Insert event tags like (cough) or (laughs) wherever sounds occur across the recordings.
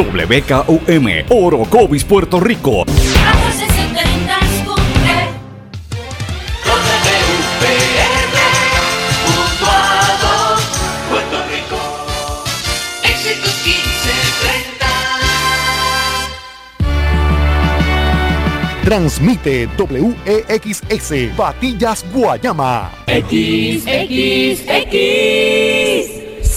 WKUM, Orocovis, Puerto Rico. Transmite WEXS Patillas Guayama. XXX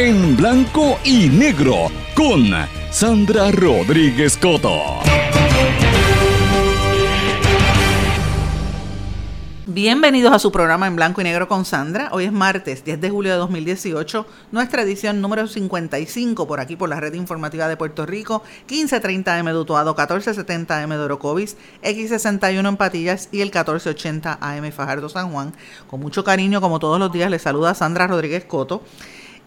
en blanco y negro con Sandra Rodríguez Coto. Bienvenidos a su programa en blanco y negro con Sandra. Hoy es martes 10 de julio de 2018, nuestra edición número 55 por aquí por la red informativa de Puerto Rico, 1530M de Utuado, 1470M de Orocovis, X61 en Patillas y el 1480 AM Fajardo San Juan. Con mucho cariño, como todos los días, les saluda Sandra Rodríguez Coto.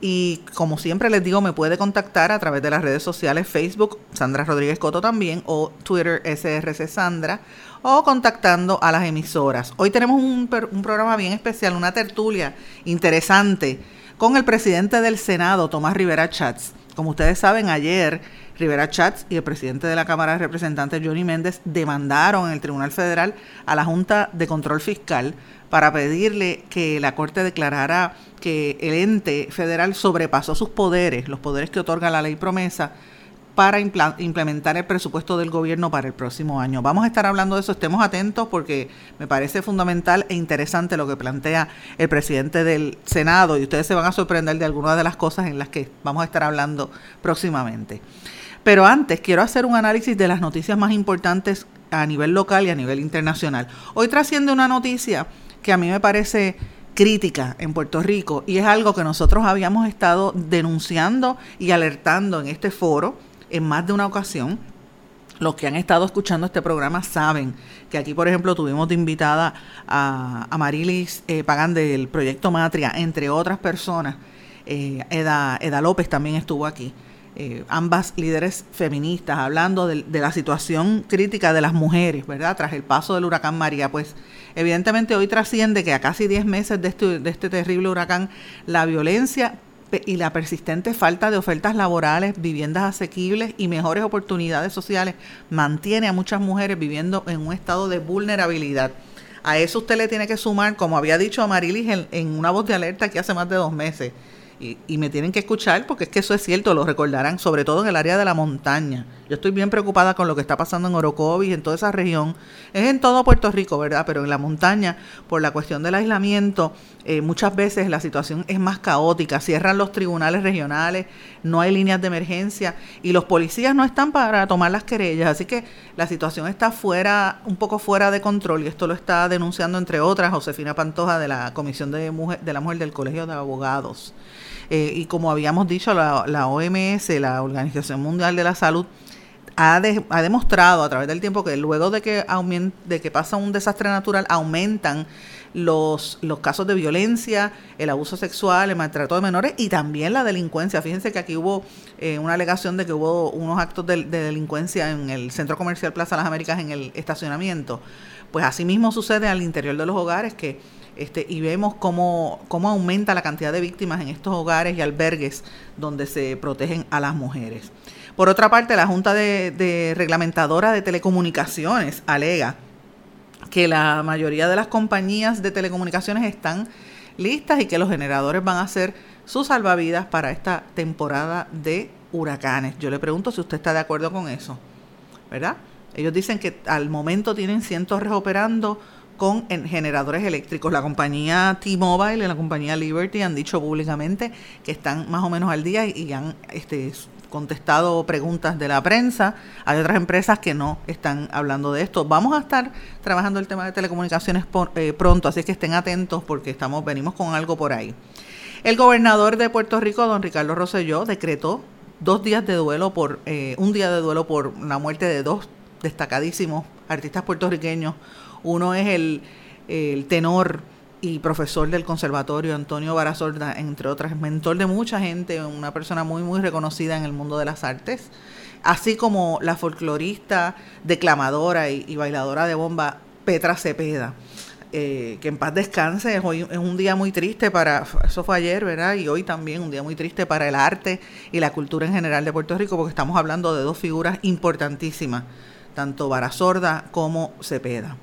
Y como siempre les digo, me puede contactar a través de las redes sociales Facebook, Sandra Rodríguez Coto también, o Twitter SRC Sandra o contactando a las emisoras. Hoy tenemos un, programa bien especial, una tertulia interesante con el presidente del Senado, Tomás Rivera Chats. Como ustedes saben, ayer Rivera Chats y el presidente de la Cámara de Representantes, Johnny Méndez, demandaron en el Tribunal Federal a la Junta de Control Fiscal para pedirle que la Corte declarara que el ente federal sobrepasó sus poderes, los poderes que otorga la ley promesa, para implementar el presupuesto del gobierno para el próximo año. Vamos a estar hablando de eso, estemos atentos porque me parece fundamental e interesante lo que plantea el presidente del Senado y ustedes se van a sorprender de algunas de las cosas en las que vamos a estar hablando próximamente. Pero antes quiero hacer un análisis de las noticias más importantes a nivel local y a nivel internacional. Hoy trasciende una noticia que a mí me parece crítica en Puerto Rico y es algo que nosotros habíamos estado denunciando y alertando en este foro en más de una ocasión. Los que han estado escuchando este programa saben que aquí, por ejemplo, tuvimos de invitada a, Marilis eh, Pagan del Proyecto Matria, entre otras personas. Eh, Eda, López también estuvo aquí. Eh, ambas líderes feministas, hablando de, la situación crítica de las mujeres, ¿verdad? Tras el paso del huracán María, pues evidentemente hoy trasciende que a casi 10 meses de este, de este terrible huracán, la violencia y la persistente falta de ofertas laborales, viviendas asequibles y mejores oportunidades sociales mantiene a muchas mujeres viviendo en un estado de vulnerabilidad. A eso usted le tiene que sumar, como había dicho a Marilis en, en una voz de alerta que hace más de dos meses, y, me tienen que escuchar porque es que eso es cierto, lo recordarán, sobre todo en el área de la montaña. Yo estoy bien preocupada con lo que está pasando en Orocovis, en toda esa región. Es en todo Puerto Rico, ¿verdad? Pero en la montaña, por la cuestión del aislamiento, eh, muchas veces la situación es más caótica. Cierran los tribunales regionales, no hay líneas de emergencia y los policías no están para tomar las querellas. Así que la situación está fuera, un poco fuera de control y esto lo está denunciando, entre otras, Josefina Pantoja de la Comisión de, Mujer, de la Mujer del Colegio de Abogados. Eh, y como habíamos dicho, la, OMS, la Organización Mundial de la Salud, ha, demostrado a través del tiempo que luego de que, pasa un desastre natural, aumentan los, los casos de violencia, el abuso sexual, el maltrato de menores y también la delincuencia. Fíjense que aquí hubo eh, una alegación de que hubo unos actos de, de, delincuencia en el Centro Comercial Plaza Las Américas en el estacionamiento. Pues así mismo sucede al interior de los hogares que este, y vemos cómo, cómo aumenta la cantidad de víctimas en estos hogares y albergues donde se protegen a las mujeres. Por otra parte, la Junta de, Reglamentadora de Telecomunicaciones alega que la mayoría de las compañías de telecomunicaciones están listas y que los generadores van a ser sus salvavidas para esta temporada de huracanes. Yo le pregunto si usted está de acuerdo con eso, ¿verdad? Ellos dicen que al momento tienen cientos operando con generadores eléctricos. La compañía T-Mobile y la compañía Liberty han dicho públicamente que están más o menos al día y han este, contestado preguntas de la prensa. Hay otras empresas que no están hablando de esto. Vamos a estar trabajando el tema de telecomunicaciones eh, pronto, así que estén atentos porque estamos venimos con algo por ahí. El gobernador de Puerto Rico, don Ricardo Rosselló, decretó dos días de duelo por eh, un día de duelo por la muerte de dos destacadísimos artistas puertorriqueños. Uno es el, tenor y profesor del conservatorio Antonio Barazorda, entre otras, mentor de mucha gente, una persona muy, muy reconocida en el mundo de las artes, así como la folclorista, declamadora y, bailadora de bomba Petra Cepeda. Eh, que en paz descanse, hoy es un día muy triste para, eso fue ayer, ¿verdad? Y hoy también un día muy triste para el arte y la cultura en general de Puerto Rico, porque estamos hablando de dos figuras importantísimas, tanto Barazorda como Cepeda.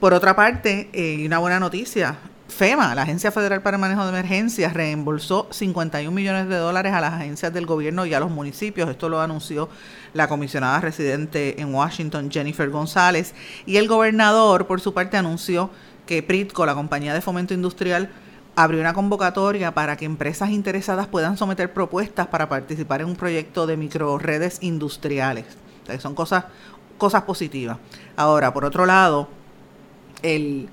Por otra parte, eh, una buena noticia, FEMA, la Agencia Federal para el Manejo de Emergencias, reembolsó 51 millones de dólares a las agencias del gobierno y a los municipios. Esto lo anunció la comisionada residente en Washington, Jennifer González. Y el gobernador, por su parte, anunció que PRITCO, la compañía de fomento industrial, abrió una convocatoria para que empresas interesadas puedan someter propuestas para participar en un proyecto de microredes industriales. son cosas, cosas positivas. Ahora, por otro lado, el,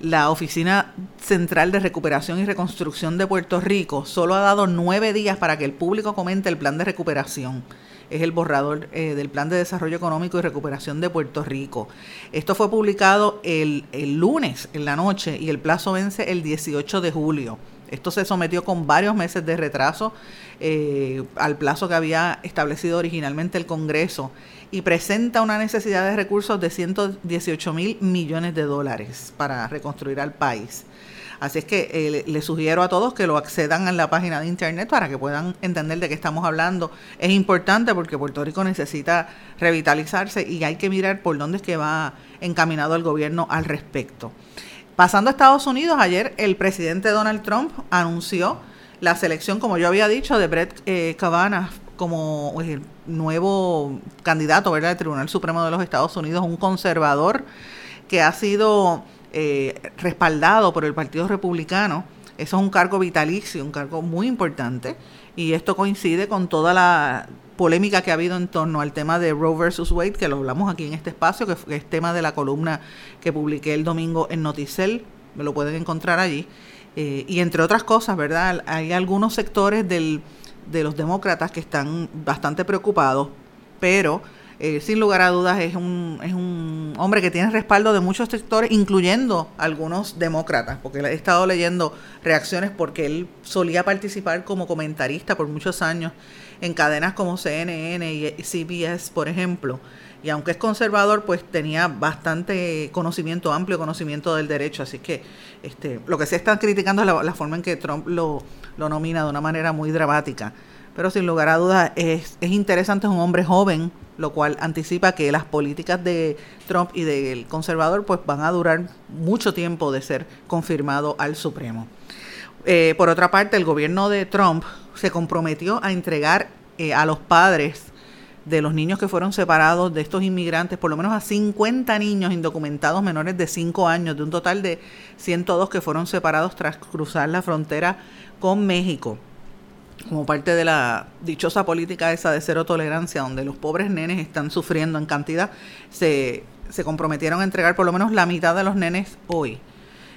la Oficina Central de Recuperación y Reconstrucción de Puerto Rico solo ha dado nueve días para que el público comente el plan de recuperación. Es el borrador eh, del Plan de Desarrollo Económico y Recuperación de Puerto Rico. Esto fue publicado el, el lunes en la noche y el plazo vence el 18 de julio. Esto se sometió con varios meses de retraso eh, al plazo que había establecido originalmente el Congreso y presenta una necesidad de recursos de 118 mil millones de dólares para reconstruir al país. Así es que eh, le sugiero a todos que lo accedan a la página de internet para que puedan entender de qué estamos hablando. Es importante porque Puerto Rico necesita revitalizarse y hay que mirar por dónde es que va encaminado el gobierno al respecto. Pasando a Estados Unidos, ayer el presidente Donald Trump anunció la selección, como yo había dicho, de Brett eh, Kavanaugh como el nuevo candidato ¿verdad? del Tribunal Supremo de los Estados Unidos, un conservador que ha sido eh, respaldado por el Partido Republicano. Eso es un cargo vitalicio, un cargo muy importante. Y esto coincide con toda la polémica que ha habido en torno al tema de Roe versus Wade, que lo hablamos aquí en este espacio, que es tema de la columna que publiqué el domingo en Noticel. Me lo pueden encontrar allí. Eh, y entre otras cosas, ¿verdad? Hay algunos sectores del de los demócratas que están bastante preocupados, pero eh, sin lugar a dudas es un, es un hombre que tiene respaldo de muchos sectores, incluyendo algunos demócratas, porque he estado leyendo reacciones porque él solía participar como comentarista por muchos años en cadenas como CNN y CBS, por ejemplo. Y aunque es conservador, pues tenía bastante conocimiento, amplio conocimiento del derecho. Así que este, lo que se está criticando es la forma en que Trump lo, lo nomina de una manera muy dramática. Pero sin lugar a dudas es, es interesante, es un hombre joven, lo cual anticipa que las políticas de Trump y del conservador pues van a durar mucho tiempo de ser confirmado al Supremo. Eh, por otra parte, el gobierno de Trump se comprometió a entregar eh, a los padres de los niños que fueron separados de estos inmigrantes, por lo menos a 50 niños indocumentados menores de 5 años, de un total de 102 que fueron separados tras cruzar la frontera con México, como parte de la dichosa política esa de cero tolerancia, donde los pobres nenes están sufriendo en cantidad, se, se comprometieron a entregar por lo menos la mitad de los nenes hoy.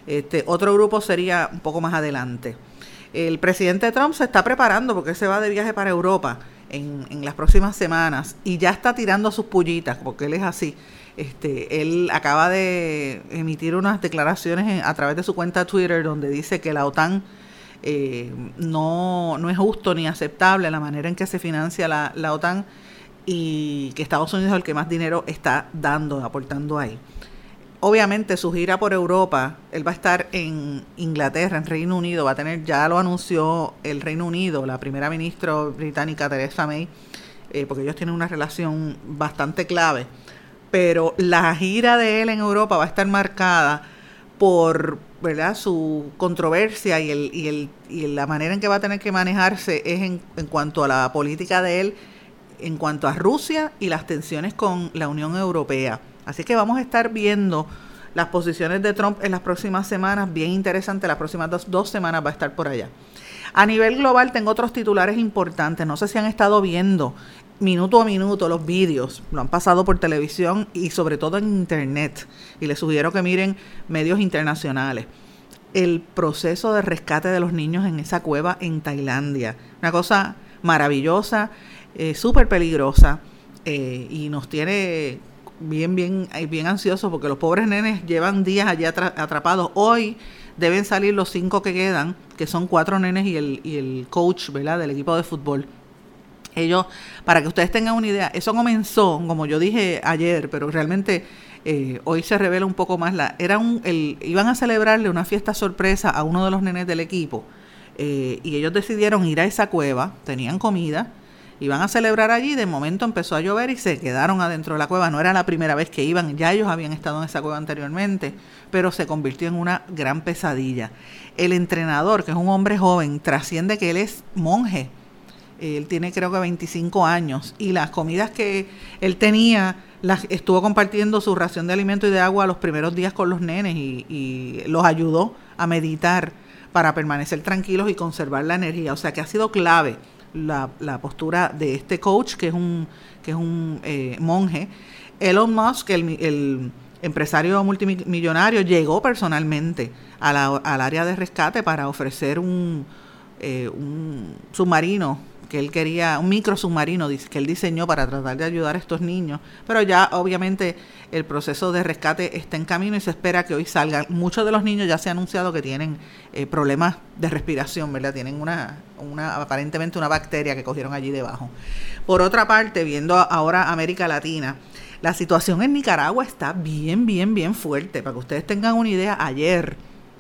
Este, otro grupo sería un poco más adelante. El presidente Trump se está preparando porque se va de viaje para Europa en, en, las próximas semanas y ya está tirando sus pullitas, porque él es así. Este, él acaba de emitir unas declaraciones a través de su cuenta Twitter donde dice que la OTAN eh, no, no es justo ni aceptable la manera en que se financia la, la OTAN y que Estados Unidos es el que más dinero está dando, aportando ahí. Obviamente su gira por Europa, él va a estar en Inglaterra, en Reino Unido, va a tener, ya lo anunció el Reino Unido, la primera ministra británica Theresa May, eh, porque ellos tienen una relación bastante clave, pero la gira de él en Europa va a estar marcada por ¿verdad? su controversia y, y la manera en que va a tener que manejarse es en, en cuanto a la política de él, en cuanto a Rusia y las tensiones con la Unión Europea. Así que vamos a estar viendo las posiciones de Trump en las próximas semanas, bien interesante, las próximas dos, semanas va a estar por allá. A nivel global tengo otros titulares importantes. No sé si han estado viendo minuto a minuto los vídeos, lo han pasado por televisión y sobre todo en internet. Y les sugiero que miren medios internacionales. El proceso de rescate de los niños en esa cueva en Tailandia. Una cosa maravillosa, eh, súper peligrosa eh, y nos tiene bien, bien, bien ansiosos porque los pobres nenes llevan días allí atrapados. Hoy deben salir los cinco que quedan, que son cuatro nenes y el, y el coach ¿verdad? del equipo de fútbol ellos, para que ustedes tengan una idea, eso comenzó, como yo dije ayer, pero realmente eh, hoy se revela un poco más. La, era un, el, iban a celebrarle una fiesta sorpresa a uno de los nenes del equipo eh, y ellos decidieron ir a esa cueva, tenían comida, iban a celebrar allí, de momento empezó a llover y se quedaron adentro de la cueva. No era la primera vez que iban, ya ellos habían estado en esa cueva anteriormente, pero se convirtió en una gran pesadilla. El entrenador, que es un hombre joven, trasciende que él es monje él tiene creo que 25 años y las comidas que él tenía las estuvo compartiendo su ración de alimento y de agua los primeros días con los nenes y, los ayudó a meditar para permanecer tranquilos y conservar la energía. O sea que ha sido clave la, postura de este coach que es un, que es un eh, monje. Elon Musk, el, el empresario multimillonario, llegó personalmente al área de rescate para ofrecer un, eh, un submarino que él quería, un micro submarino que él diseñó para tratar de ayudar a estos niños, pero ya obviamente el proceso de rescate está en camino y se espera que hoy salgan. Muchos de los niños ya se ha anunciado que tienen eh, problemas de respiración, ¿verdad? Tienen una, una, aparentemente una bacteria que cogieron allí debajo. Por otra parte, viendo ahora América Latina, la situación en Nicaragua está bien, bien, bien fuerte. Para que ustedes tengan una idea, ayer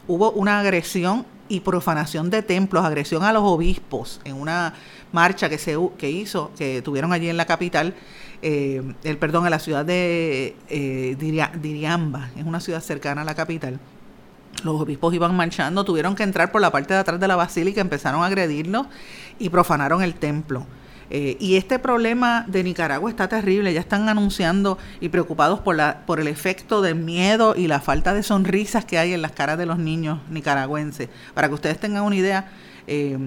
hubo una agresión y profanación de templos, agresión a los obispos en una marcha que se que hizo, que tuvieron allí en la capital, eh, el perdón, en la ciudad de eh, Diriamba, es una ciudad cercana a la capital. Los obispos iban marchando, tuvieron que entrar por la parte de atrás de la basílica, empezaron a agredirlos y profanaron el templo. Eh, y este problema de Nicaragua está terrible, ya están anunciando y preocupados por, la, por el efecto del miedo y la falta de sonrisas que hay en las caras de los niños nicaragüenses. Para que ustedes tengan una idea, eh,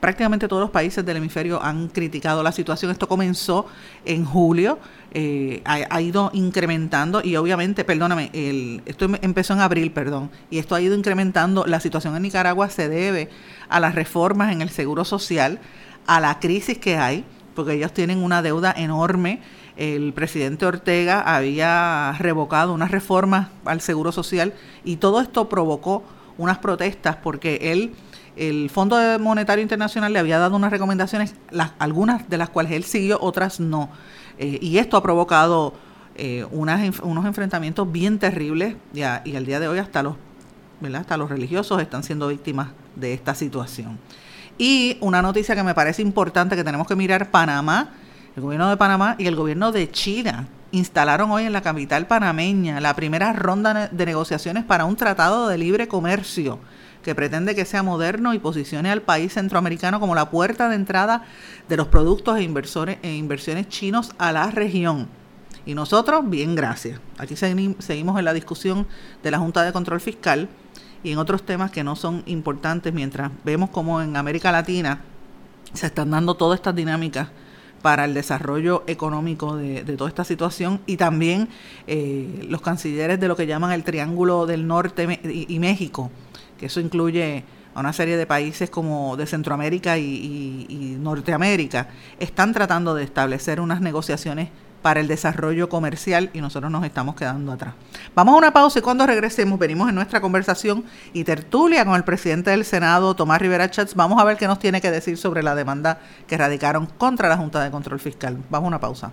prácticamente todos los países del hemisferio han criticado la situación. Esto comenzó en julio, eh, ha, ido incrementando y obviamente, perdóname, el, esto em, empezó en abril, perdón, y esto ha ido incrementando. La situación en Nicaragua se debe a las reformas en el seguro social, a la crisis que hay, porque ellos tienen una deuda enorme. El presidente Ortega había revocado unas reformas al seguro social y todo esto provocó unas protestas porque él el Fondo Monetario Internacional le había dado unas recomendaciones, las, algunas de las cuales él siguió, otras no. Eh, y esto ha provocado eh, unas, unos enfrentamientos bien terribles y, y al día de hoy hasta los, hasta los religiosos están siendo víctimas de esta situación. Y una noticia que me parece importante que tenemos que mirar, Panamá, el gobierno de Panamá y el gobierno de China instalaron hoy en la capital panameña la primera ronda de negociaciones para un tratado de libre comercio que pretende que sea moderno y posicione al país centroamericano como la puerta de entrada de los productos e, inversores, e inversiones chinos a la región. Y nosotros, bien, gracias. Aquí seguimos en la discusión de la Junta de Control Fiscal y en otros temas que no son importantes mientras vemos como en América Latina se están dando todas estas dinámicas para el desarrollo económico de, toda esta situación y también eh, los cancilleres de lo que llaman el Triángulo del Norte y México que eso incluye a una serie de países como de Centroamérica y, Norteamérica, están tratando de establecer unas negociaciones para el desarrollo comercial y nosotros nos estamos quedando atrás. Vamos a una pausa y cuando regresemos venimos en nuestra conversación y tertulia con el presidente del Senado, Tomás Rivera Chats. Vamos a ver qué nos tiene que decir sobre la demanda que radicaron contra la Junta de Control Fiscal. Vamos a una pausa.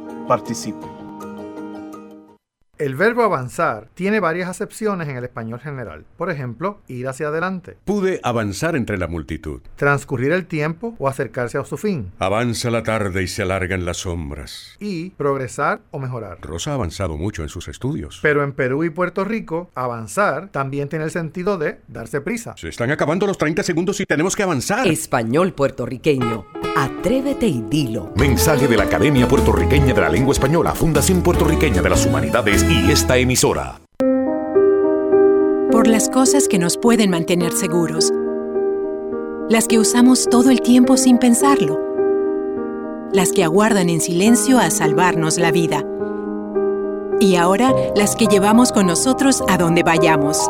participe. El verbo avanzar tiene varias acepciones en el español general. Por ejemplo, ir hacia adelante. Pude avanzar entre la multitud. Transcurrir el tiempo o acercarse a su fin. Avanza la tarde y se alargan las sombras. Y progresar o mejorar. Rosa ha avanzado mucho en sus estudios. Pero en Perú y Puerto Rico, avanzar también tiene el sentido de darse prisa. Se están acabando los 30 segundos y tenemos que avanzar. Español puertorriqueño. Atrévete y dilo. Mensaje de la Academia Puertorriqueña de la Lengua Española, Fundación Puertorriqueña de las Humanidades y esta emisora. Por las cosas que nos pueden mantener seguros. Las que usamos todo el tiempo sin pensarlo. Las que aguardan en silencio a salvarnos la vida. Y ahora las que llevamos con nosotros a donde vayamos.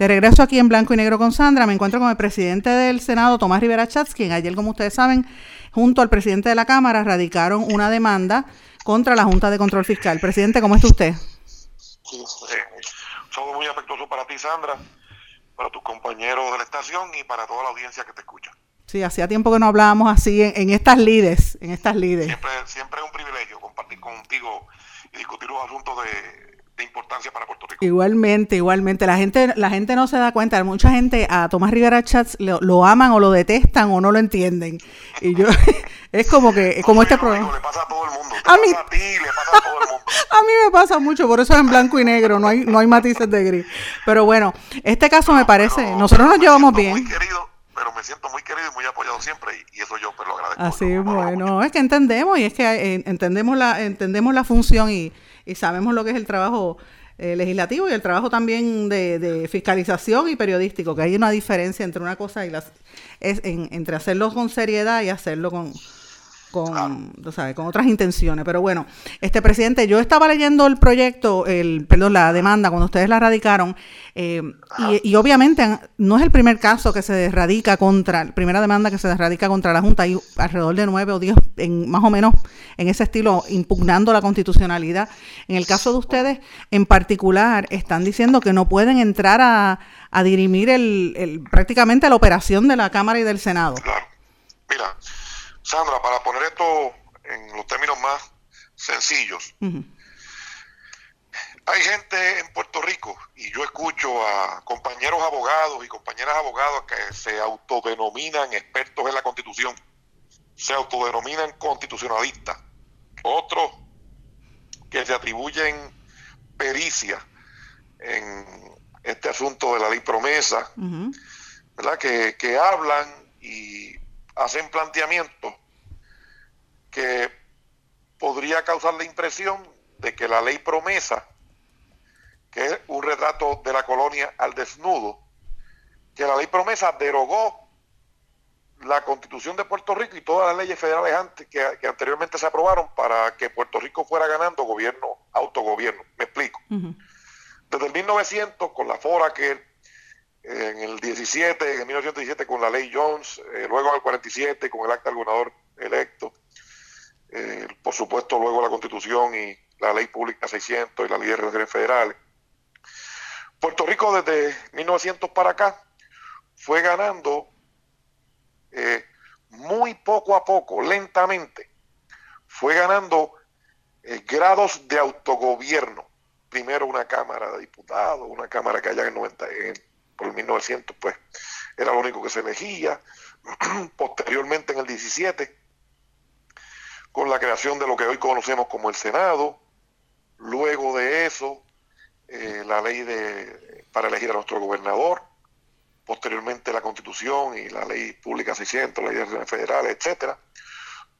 De regreso aquí en Blanco y Negro con Sandra, me encuentro con el presidente del Senado, Tomás Rivera Chats, quien ayer, como ustedes saben, junto al presidente de la Cámara, radicaron una demanda contra la Junta de Control Fiscal. Presidente, ¿cómo está usted? Sí, eh, somos muy afectuosos para ti, Sandra, para tus compañeros de la estación y para toda la audiencia que te escucha. Sí, hacía tiempo que no hablábamos así en, en estas lides, en estas lides. Siempre, siempre es un privilegio compartir contigo y discutir los asuntos de, de importancia para Puerto Rico. Igualmente, igualmente. La gente, la gente no se da cuenta. Mucha gente a Tomás Rivera Chats lo, lo aman o lo detestan o no lo entienden. Y yo, (laughs) es como que, como este programa. Le pasa a todo el mundo. A mí, a ti, le pasa a todo el mundo. (laughs) a mí me pasa mucho, por eso es en blanco y negro, no hay, no hay matices de gris. Pero bueno, este caso me parece, nosotros nos llevamos bien. Muy querido, pero me siento muy querido y muy apoyado siempre y, y eso yo pues, lo agradezco. Así bueno, es que entendemos y es que eh, entendemos la entendemos la función y, y sabemos lo que es el trabajo eh, legislativo y el trabajo también de, de, fiscalización y periodístico, que hay una diferencia entre una cosa y las es en, entre hacerlo con seriedad y hacerlo con con, sabes, con otras intenciones. Pero bueno, este presidente, yo estaba leyendo el proyecto, el, perdón, la demanda cuando ustedes la radicaron, eh, y, y, obviamente no es el primer caso que se radica contra, primera demanda que se radica contra la Junta, hay alrededor de nueve o diez, en, más o menos en ese estilo, impugnando la constitucionalidad. En el caso de ustedes, en particular, están diciendo que no pueden entrar a, a dirimir el, el, prácticamente la operación de la Cámara y del Senado. Claro. Mira, Sandra, para poner esto en los términos más sencillos. Hay gente en Puerto Rico, y yo escucho a compañeros abogados y compañeras abogadas que se autodenominan expertos en la Constitución, se autodenominan constitucionalistas, otros que se atribuyen pericia en este asunto de la ley promesa, ¿verdad? Que, que hablan y hacen planteamientos que podría causar la impresión de que la ley promesa, que es un retrato de la colonia al desnudo, que la ley promesa derogó la constitución de Puerto Rico y todas las leyes federales antes que, que anteriormente se aprobaron para que Puerto Rico fuera ganando gobierno, autogobierno. Me explico. Desde el 1900, con la FORA que en el 17, en el 1917 con la ley Jones, eh, luego en el 47 con el acta del gobernador electo, eh, por supuesto luego la constitución y la ley pública 600 y la ley de relaciones federales. Puerto Rico desde 1900 para acá fue ganando eh, muy poco a poco, lentamente, fue ganando eh, grados de autogobierno. Primero una Cámara de Diputados, una Cámara que allá en 90, en, por el 1900, pues era lo único que se elegía. (clears throat) Posteriormente en el 17, con la creación de lo que hoy conocemos como el Senado. Luego de eso, eh, la ley de, para elegir a nuestro gobernador. Posteriormente la Constitución y la ley pública 600, la ley de federales, etcétera.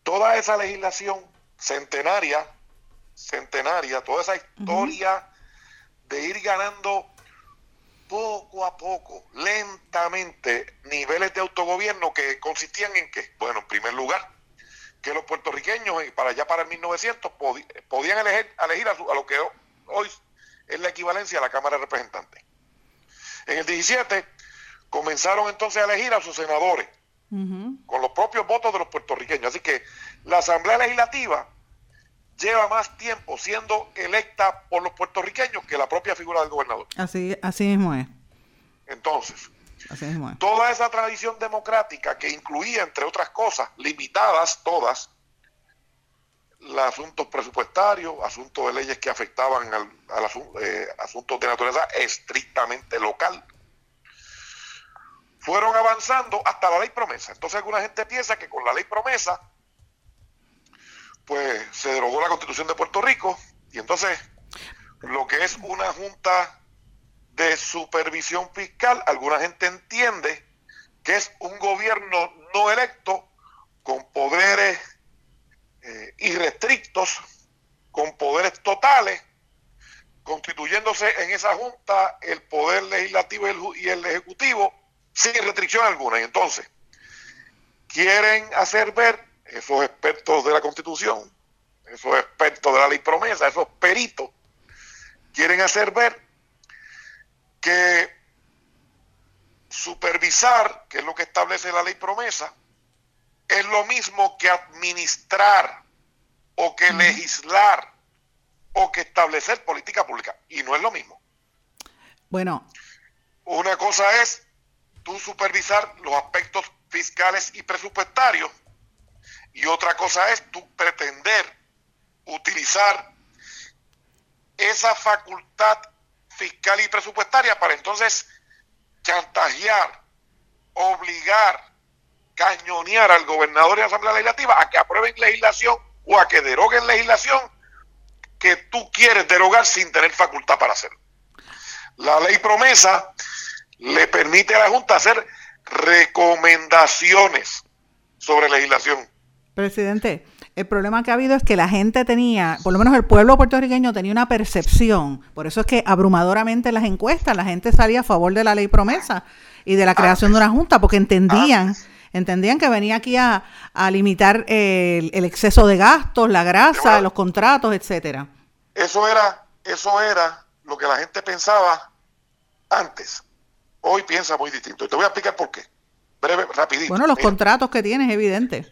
Toda esa legislación centenaria, centenaria, toda esa historia de ir ganando poco a poco, lentamente, niveles de autogobierno que consistían en qué? Bueno, en primer lugar, que los puertorriqueños para allá para el 1900 podían elegir, elegir a, su, a, lo que hoy es la equivalencia a la Cámara de Representantes. En el 17 comenzaron entonces a elegir a sus senadores uh -huh. con los propios votos de los puertorriqueños. Así que la Asamblea Legislativa lleva más tiempo siendo electa por los puertorriqueños que la propia figura del gobernador. Así, así mismo es. Entonces, así mismo es. toda esa tradición democrática que incluía, entre otras cosas, limitadas todas, los asuntos presupuestarios, asuntos de leyes que afectaban al, al eh, asuntos de naturaleza estrictamente local, fueron avanzando hasta la ley promesa. Entonces alguna gente piensa que con la ley promesa pues se derogó la constitución de Puerto Rico y entonces lo que es una junta de supervisión fiscal, alguna gente entiende que es un gobierno no electo con poderes eh, irrestrictos, con poderes totales, constituyéndose en esa junta el poder legislativo y el, y el ejecutivo sin restricción alguna. Y entonces quieren hacer ver esos expertos de la Constitución, esos expertos de la ley promesa, esos peritos, quieren hacer ver que supervisar, que es lo que establece la ley promesa, es lo mismo que administrar o que legislar o que establecer política pública. Y no es lo mismo. Bueno. Una cosa es supervisar los aspectos fiscales y presupuestarios y otra cosa es tú pretender utilizar esa facultad fiscal y presupuestaria para entonces chantajear, obligar, cañonear al gobernador y la Asamblea Legislativa a que aprueben legislación o a que deroguen legislación que tú quieres derogar sin tener facultad para hacerlo. La ley promesa le permite a la Junta hacer recomendaciones sobre legislación. Presidente, el problema que ha habido es que la gente tenía, por lo menos el pueblo puertorriqueño tenía una percepción, por eso es que abrumadoramente en las encuestas la gente salía a favor de la ley promesa y de la creación ah, de una junta, porque entendían, ah, entendían que venía aquí a, a limitar el, el, exceso de gastos, la grasa, bueno, los contratos, etcétera. Eso era, eso era lo que la gente pensaba antes. Hoy piensa muy distinto. Y te voy a explicar por qué. Breve, rapidito. Bueno, los Mira. contratos que tienes, es evidente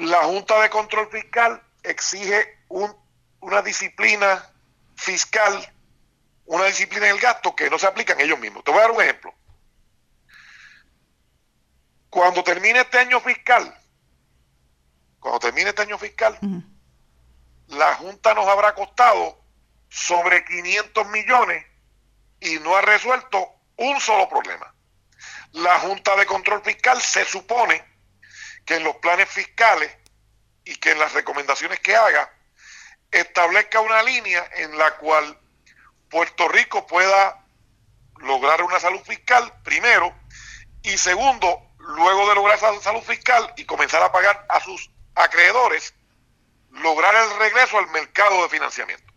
la Junta de Control Fiscal exige un, una disciplina fiscal, una disciplina en el gasto que no se aplica en ellos mismos. Te voy a dar un ejemplo. Cuando termine este año fiscal, cuando termine este año fiscal, la Junta nos habrá costado sobre 500 millones y no ha resuelto un solo problema. La Junta de Control Fiscal se supone que en los planes fiscales y que en las recomendaciones que haga establezca una línea en la cual Puerto Rico pueda lograr una salud fiscal, primero, y segundo, luego de lograr esa salud fiscal y comenzar a pagar a sus acreedores, lograr el regreso al mercado de financiamiento.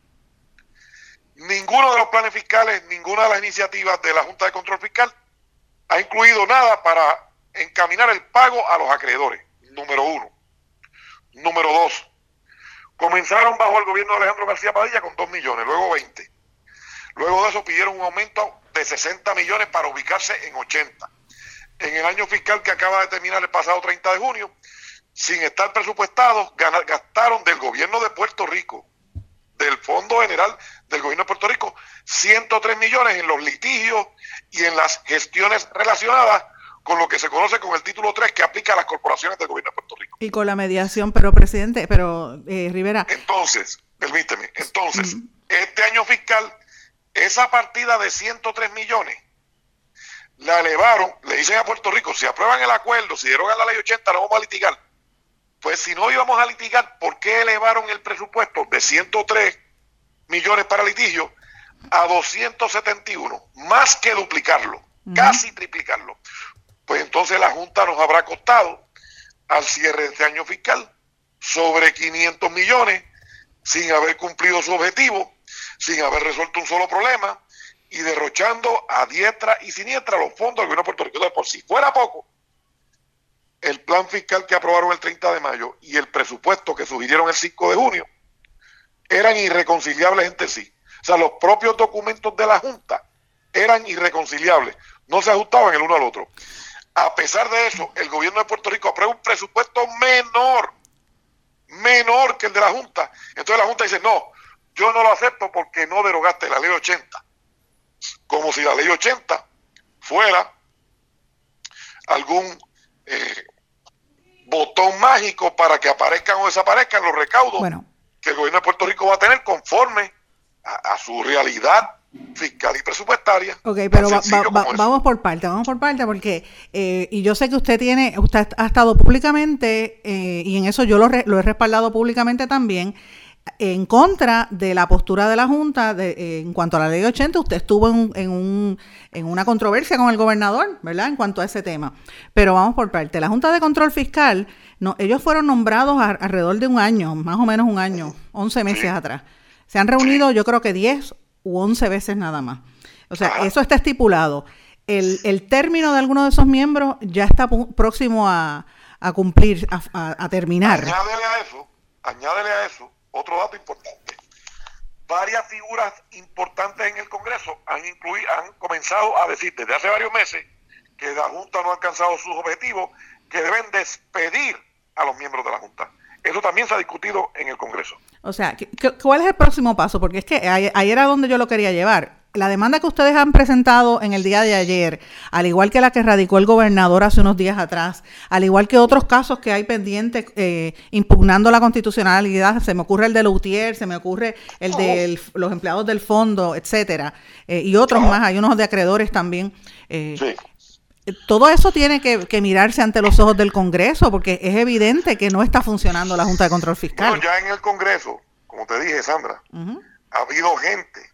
Ninguno de los planes fiscales, ninguna de las iniciativas de la Junta de Control Fiscal ha incluido nada para encaminar el pago a los acreedores, número uno. Número dos, comenzaron bajo el gobierno de Alejandro García Padilla con 2 millones, luego 20. Luego de eso pidieron un aumento de 60 millones para ubicarse en 80. En el año fiscal que acaba de terminar el pasado 30 de junio, sin estar presupuestados, gastaron del gobierno de Puerto Rico, del Fondo General del Gobierno de Puerto Rico, 103 millones en los litigios y en las gestiones relacionadas con lo que se conoce con el título 3 que aplica a las corporaciones del Gobierno de Puerto Rico. Y con la mediación, pero presidente, pero eh, Rivera. Entonces, permíteme, entonces, este año fiscal, esa partida de 103 millones, la elevaron, le dicen a Puerto Rico, si aprueban el acuerdo, si dieron a la ley 80, no vamos a litigar. Pues si no íbamos a litigar, ¿por qué elevaron el presupuesto de 103 millones para litigio a 271? Más que duplicarlo, casi triplicarlo. Pues entonces la Junta nos habrá costado al cierre de este año fiscal sobre 500 millones sin haber cumplido su objetivo, sin haber resuelto un solo problema y derrochando a diestra y siniestra los fondos del gobierno de Puerto Rico. Entonces, por si fuera poco, el plan fiscal que aprobaron el 30 de mayo y el presupuesto que sugirieron el 5 de junio eran irreconciliables entre sí. O sea, los propios documentos de la Junta eran irreconciliables, no se ajustaban el uno al otro. A pesar de eso, el gobierno de Puerto Rico aprueba un presupuesto menor, menor que el de la Junta. Entonces la Junta dice, no, yo no lo acepto porque no derogaste la ley 80. Como si la ley 80 fuera algún eh, botón mágico para que aparezcan o desaparezcan los recaudos que el gobierno de Puerto Rico va a tener conforme a, su realidad fiscal y presupuestaria. Ok, pero vamos por parte, vamos por parte, porque, eh, y yo sé que usted tiene, usted ha estado públicamente, eh, y en eso yo lo, lo he respaldado públicamente también, en contra de la postura de la Junta de, eh, en cuanto a la ley 80. Usted estuvo en, un, en una controversia con el gobernador, ¿verdad? En cuanto a ese tema. Pero vamos por parte. La Junta de Control Fiscal, no, ellos fueron nombrados alrededor de un año, más o menos un año, 11 meses atrás. Se han reunido yo creo que 10 u 11 veces nada más. O sea, eso está estipulado. El, el término de alguno de esos miembros ya está próximo a, a cumplir, a, a terminar. Añádele a eso, añádele a eso otro dato importante. Varias figuras importantes en el Congreso han, han comenzado a decir desde hace varios meses que la Junta no ha alcanzado sus objetivos, que deben despedir a los miembros de la Junta. Eso también se ha discutido en el Congreso. O sea, ¿cuál es el próximo paso? Porque es que ahí, era donde yo lo quería llevar la demanda que ustedes han presentado en el día de ayer, al igual que la que radicó el gobernador hace unos días atrás, al igual que otros casos que hay pendientes eh, impugnando la constitucionalidad, se me ocurre el de Lutier, se me ocurre el de los empleados del fondo, etcétera, eh, y otros más, hay unos de acreedores también. Eh, todo eso tiene que, mirarse ante los ojos del Congreso, porque es evidente que no está funcionando la Junta de Control Fiscal. Bueno, ya en el Congreso, como te dije, Sandra, ha habido gente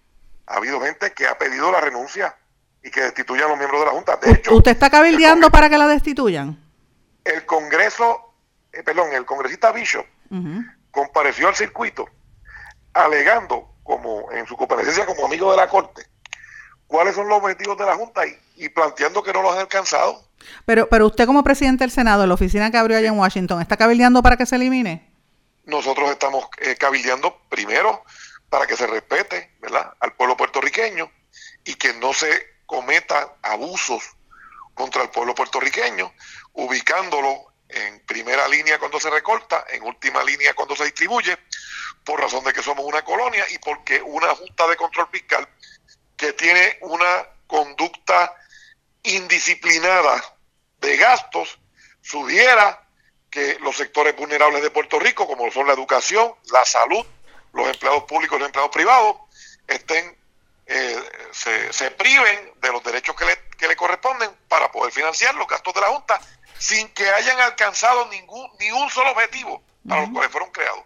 ha habido gente que ha pedido la renuncia y que destituyan a los miembros de la Junta. De hecho, ¿Usted está cabildeando para que la destituyan? El Congreso, eh, perdón, el congresista Bishop compareció al circuito alegando, como en su comparecencia como amigo de la Corte, cuáles son los objetivos de la Junta y, planteando que no los han alcanzado. Pero, pero usted como presidente del Senado, en la oficina que abrió allá en Washington, ¿está cabildeando para que se elimine? Nosotros estamos eh, cabildeando primero para que se respete ¿verdad? al pueblo puertorriqueño y que no se cometan abusos contra el pueblo puertorriqueño, ubicándolo en primera línea cuando se recorta, en última línea cuando se distribuye, por razón de que somos una colonia y porque una Junta de Control Fiscal que tiene una conducta indisciplinada de gastos sugiera que los sectores vulnerables de Puerto Rico, como son la educación, la salud, los empleados públicos y los empleados privados, estén, eh, se, se, priven de los derechos que le, que le corresponden para poder financiar los gastos de la Junta sin que hayan alcanzado ningún ni un solo objetivo para los cuales fueron creados.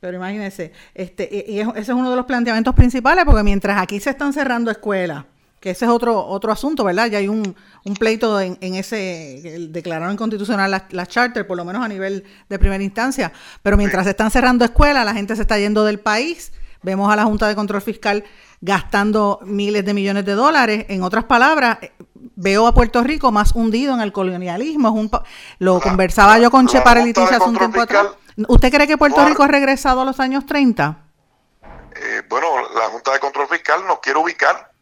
Pero imagínense, este, y ese es uno de los planteamientos principales, porque mientras aquí se están cerrando escuelas, que ese es otro otro asunto, ¿verdad? Ya hay un, un pleito en, en ese, declararon inconstitucional las la charter, por lo menos a nivel de primera instancia, pero mientras se están cerrando escuelas, la gente se está yendo del país, vemos a la Junta de Control Fiscal gastando miles de millones de dólares, en otras palabras, veo a Puerto Rico más hundido en el colonialismo, es un, lo conversaba yo con Che Leticia hace un tiempo atrás. ¿Usted cree que Puerto Rico ha regresado a los años 30? Eh, bueno, la Junta de Control Fiscal nos quiere ubicar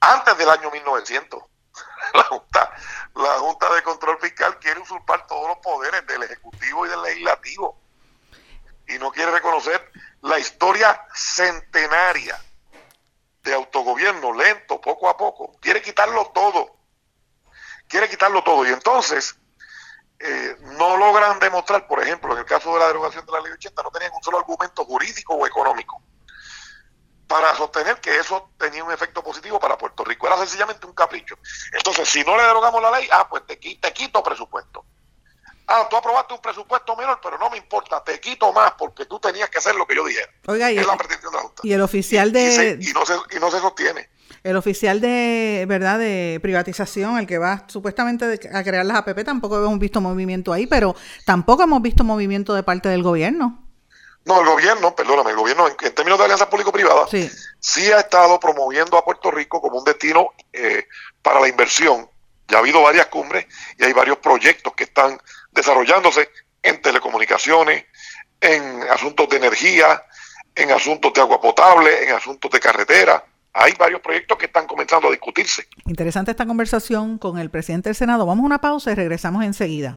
antes del año 1900. (laughs) La Junta, la Junta de Control Fiscal quiere usurpar todos los poderes del Ejecutivo y del Legislativo. Y no quiere reconocer la historia centenaria de autogobierno, lento, poco a poco. Quiere quitarlo todo. Quiere quitarlo todo. Y entonces eh, no logran demostrar, por ejemplo, en el caso de la derogación de la ley 80, no tenían un solo argumento jurídico o económico para sostener que eso tenía un efecto positivo para Puerto Rico. Era sencillamente un capricho. Entonces, si no le derogamos la ley, ah, pues te, te quito presupuesto. Ah, tú aprobaste un presupuesto menor, pero no me importa, te quito más porque tú tenías que hacer lo que yo dijera. Oiga, y, es el, la pretensión de la Junta. y el oficial de... Y, se, y, no se, y no se sostiene. El oficial de, ¿verdad?, de privatización, el que va supuestamente a crear las APP, tampoco hemos visto movimiento ahí, pero tampoco hemos visto movimiento de parte del gobierno. No, el gobierno, perdóname, el gobierno en, en términos de alianza público-privada sí. sí. ha estado promoviendo a Puerto Rico como un destino eh, para la inversión. Ya ha habido varias cumbres y hay varios proyectos que están desarrollándose en telecomunicaciones, en asuntos de energía, en asuntos de agua potable, en asuntos de carretera. Hay varios proyectos que están comenzando a discutirse. Interesante esta conversación con el presidente del Senado. Vamos a una pausa y regresamos enseguida.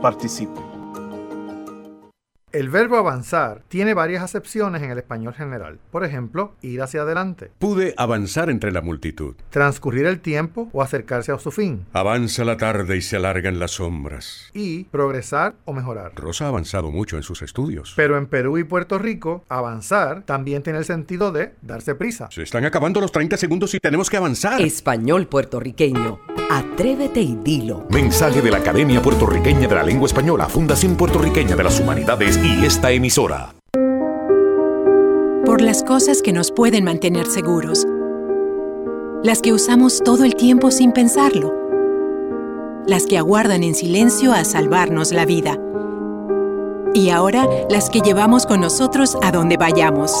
Participe. El verbo avanzar tiene varias acepciones en el español general. Por ejemplo, ir hacia adelante. Pude avanzar entre la multitud. Transcurrir el tiempo o acercarse a su fin. Avanza la tarde y se alargan las sombras. Y progresar o mejorar. Rosa ha avanzado mucho en sus estudios. Pero en Perú y Puerto Rico, avanzar también tiene el sentido de darse prisa. Se están acabando los 30 segundos y tenemos que avanzar. Español puertorriqueño. Atrévete y dilo. Mensaje de la Academia Puertorriqueña de la Lengua Española, Fundación Puertorriqueña de las Humanidades y esta emisora. Por las cosas que nos pueden mantener seguros. Las que usamos todo el tiempo sin pensarlo. Las que aguardan en silencio a salvarnos la vida. Y ahora las que llevamos con nosotros a donde vayamos.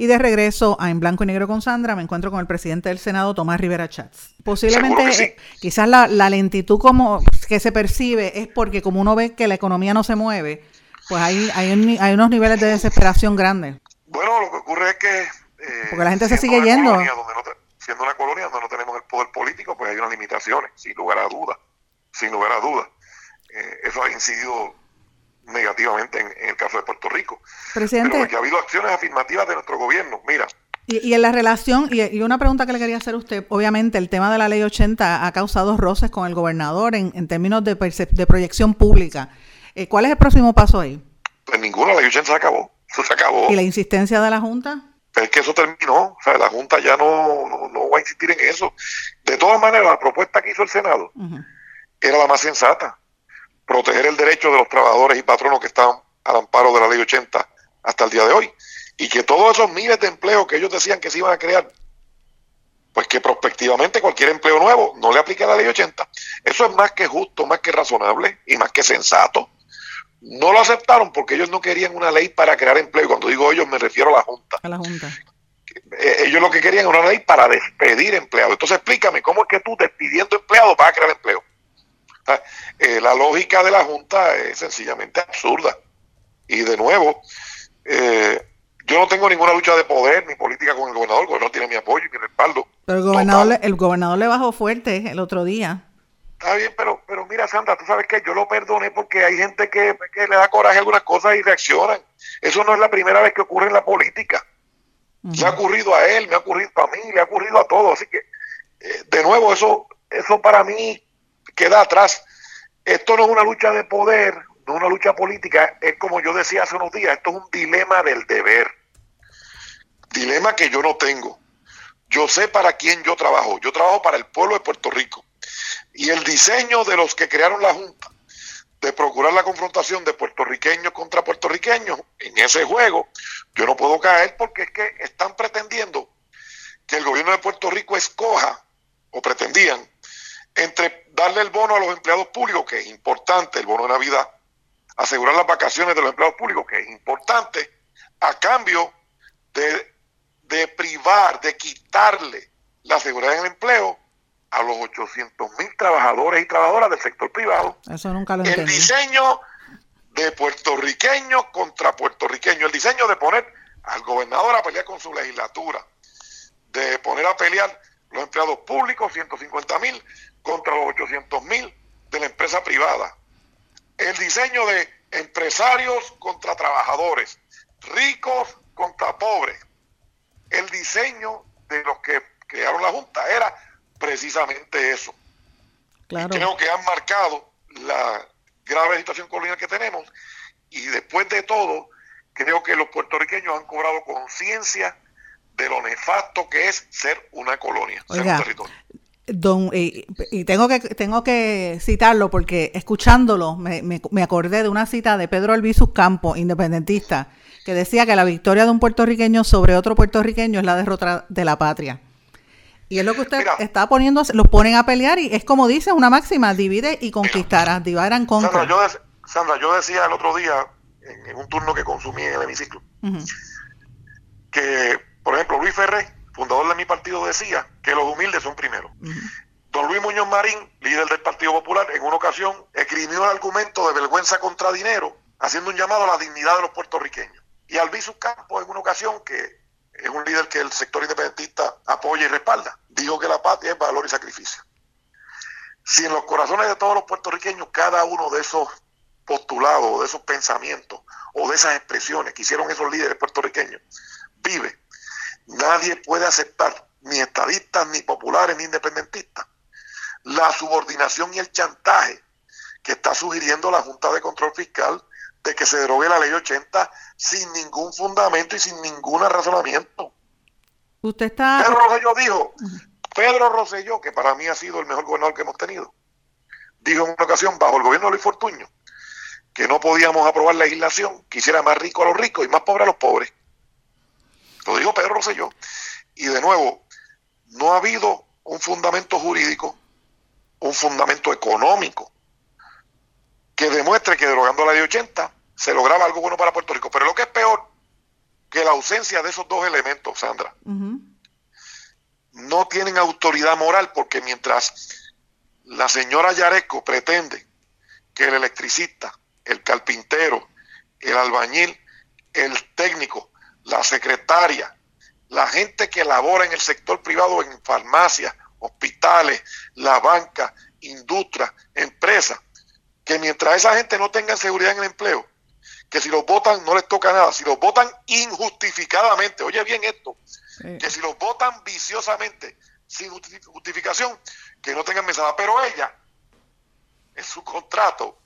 Y de regreso a En Blanco y Negro con Sandra, me encuentro con el presidente del Senado, Tomás Rivera Chats. Posiblemente, sí. eh, quizás la, la, lentitud como que se percibe es porque como uno ve que la economía no se mueve, pues hay, hay, un, hay unos niveles de desesperación grandes. Bueno, lo que ocurre es que... Eh, porque la gente se sigue yendo. Colonia, no te, siendo una colonia donde no tenemos el poder político, pues hay unas limitaciones, sin lugar a dudas. Sin lugar a dudas. Eh, eso ha incidido negativamente en, en, el caso de Puerto Rico. Presidente. Pero ha habido acciones afirmativas de nuestro gobierno. Mira. Y, y en la relación, y, y, una pregunta que le quería hacer a usted, obviamente el tema de la ley 80 ha causado roces con el gobernador en, en términos de, de, proyección pública. Eh, ¿Cuál es el próximo paso ahí? Pues ninguna, la ley 80 se acabó. Eso (laughs) se acabó. ¿Y la insistencia de la Junta? Es que eso terminó. O sea, la Junta ya no, no, no va a insistir en eso. De todas maneras, la propuesta que hizo el Senado uh -huh. era la más sensata proteger el derecho de los trabajadores y patronos que están al amparo de la ley 80 hasta el día de hoy. Y que todos esos miles de empleos que ellos decían que se iban a crear, pues que prospectivamente cualquier empleo nuevo no le aplique a la ley 80. Eso es más que justo, más que razonable y más que sensato. No lo aceptaron porque ellos no querían una ley para crear empleo. Y cuando digo ellos me refiero a la Junta. A la Junta. Ellos lo que querían era una ley para despedir empleados. Entonces explícame, ¿cómo es que tú despidiendo empleados vas a crear empleo? Eh, la lógica de la Junta es sencillamente absurda. Y de nuevo, eh, yo no tengo ninguna lucha de poder ni política con el gobernador, el gobernador tiene mi apoyo y mi respaldo. Pero el gobernador, le, el gobernador le bajó fuerte el otro día. Está bien, pero, pero mira, Sandra, tú sabes que yo lo perdoné porque hay gente que, que le da coraje a algunas cosas y reaccionan. Eso no es la primera vez que ocurre en la política. Uh -huh. Le ha ocurrido a él, me ha ocurrido a mí, le ha ocurrido a todos. Así que, eh, de nuevo, eso, eso para mí queda atrás. Esto no es una lucha de poder, no es una lucha política, es como yo decía hace unos días, esto es un dilema del deber. Dilema que yo no tengo. Yo sé para quién yo trabajo. Yo trabajo para el pueblo de Puerto Rico. Y el diseño de los que crearon la Junta de procurar la confrontación de puertorriqueños contra puertorriqueños en ese juego, yo no puedo caer porque es que están pretendiendo que el gobierno de Puerto Rico escoja, o pretendían, entre darle el bono a los empleados públicos, que es importante, el bono de Navidad, asegurar las vacaciones de los empleados públicos, que es importante, a cambio de, de privar, de quitarle la seguridad en el empleo a los 800 mil trabajadores y trabajadoras del sector privado. Eso nunca lo El diseño de puertorriqueños contra puertorriqueños, el diseño de poner al gobernador a pelear con su legislatura, de poner a pelear los empleados públicos, 150 mil, contra los 800 mil de la empresa privada. El diseño de empresarios contra trabajadores, ricos contra pobres. El diseño de los que crearon la Junta era precisamente eso. Claro. Y creo que han marcado la grave situación colonial que tenemos y después de todo, creo que los puertorriqueños han cobrado conciencia de lo nefasto que es ser una colonia, Oiga, ser un territorio. Don, y, y, tengo que tengo que citarlo porque escuchándolo me, me, me, acordé de una cita de Pedro Albizus Campo, independentista, que decía que la victoria de un puertorriqueño sobre otro puertorriqueño es la derrota de la patria. Y es lo que usted Mira, está poniendo, los ponen a pelear y es como dice una máxima, divide y conquistarás, divide and conquer. Sandra yo, de, Sandra, yo decía el otro día, en, en, un turno que consumí en el hemiciclo, uh -huh. que, por ejemplo, Luis Ferré, fundador de mi partido, decía que los humildes son primero. Uh -huh. Don Luis Muñoz Marín, líder del Partido Popular, en una ocasión escribió el argumento de vergüenza contra dinero, haciendo un llamado a la dignidad de los puertorriqueños. Y Albizu Campos, en una ocasión, que es un líder que el sector independentista apoya y respalda, dijo que la patria es valor y sacrificio. Si en los corazones de todos los puertorriqueños cada uno de esos postulados, de esos pensamientos o de esas expresiones que hicieron esos líderes puertorriqueños vive, nadie puede aceptar, ni estadistas, ni populares, ni independentistas, la subordinación y el chantaje que está sugiriendo la Junta de Control Fiscal de que se derogue la ley 80 sin ningún fundamento y sin ningún razonamiento. Usted está... Pedro Rosselló dijo, Pedro Rosselló, que para mí ha sido el mejor gobernador que hemos tenido, dijo en una ocasión, bajo el gobierno de Luis Fortuño, que no podíamos aprobar legislación que hiciera más rico a los ricos y más pobre a los pobres. Lo dijo Pedro Rosselló. Y de nuevo, no ha habido un fundamento jurídico, un fundamento económico, que demuestre que derogando la ley 80 se lograba algo bueno para Puerto Rico. Pero lo que es peor, que la ausencia de esos dos elementos, Sandra, no tienen autoridad moral porque mientras la señora Yaresco pretende que el electricista, el carpintero, el albañil, el técnico, la secretaria, la gente que labora en el sector privado, en farmacias, hospitales, la banca, industria, empresas, que mientras esa gente no tenga seguridad en el empleo, que si los votan no les toca nada, si los votan injustificadamente, oye bien esto, que si los votan viciosamente, sin justificación, que no tengan mesada, pero ella, en su contrato,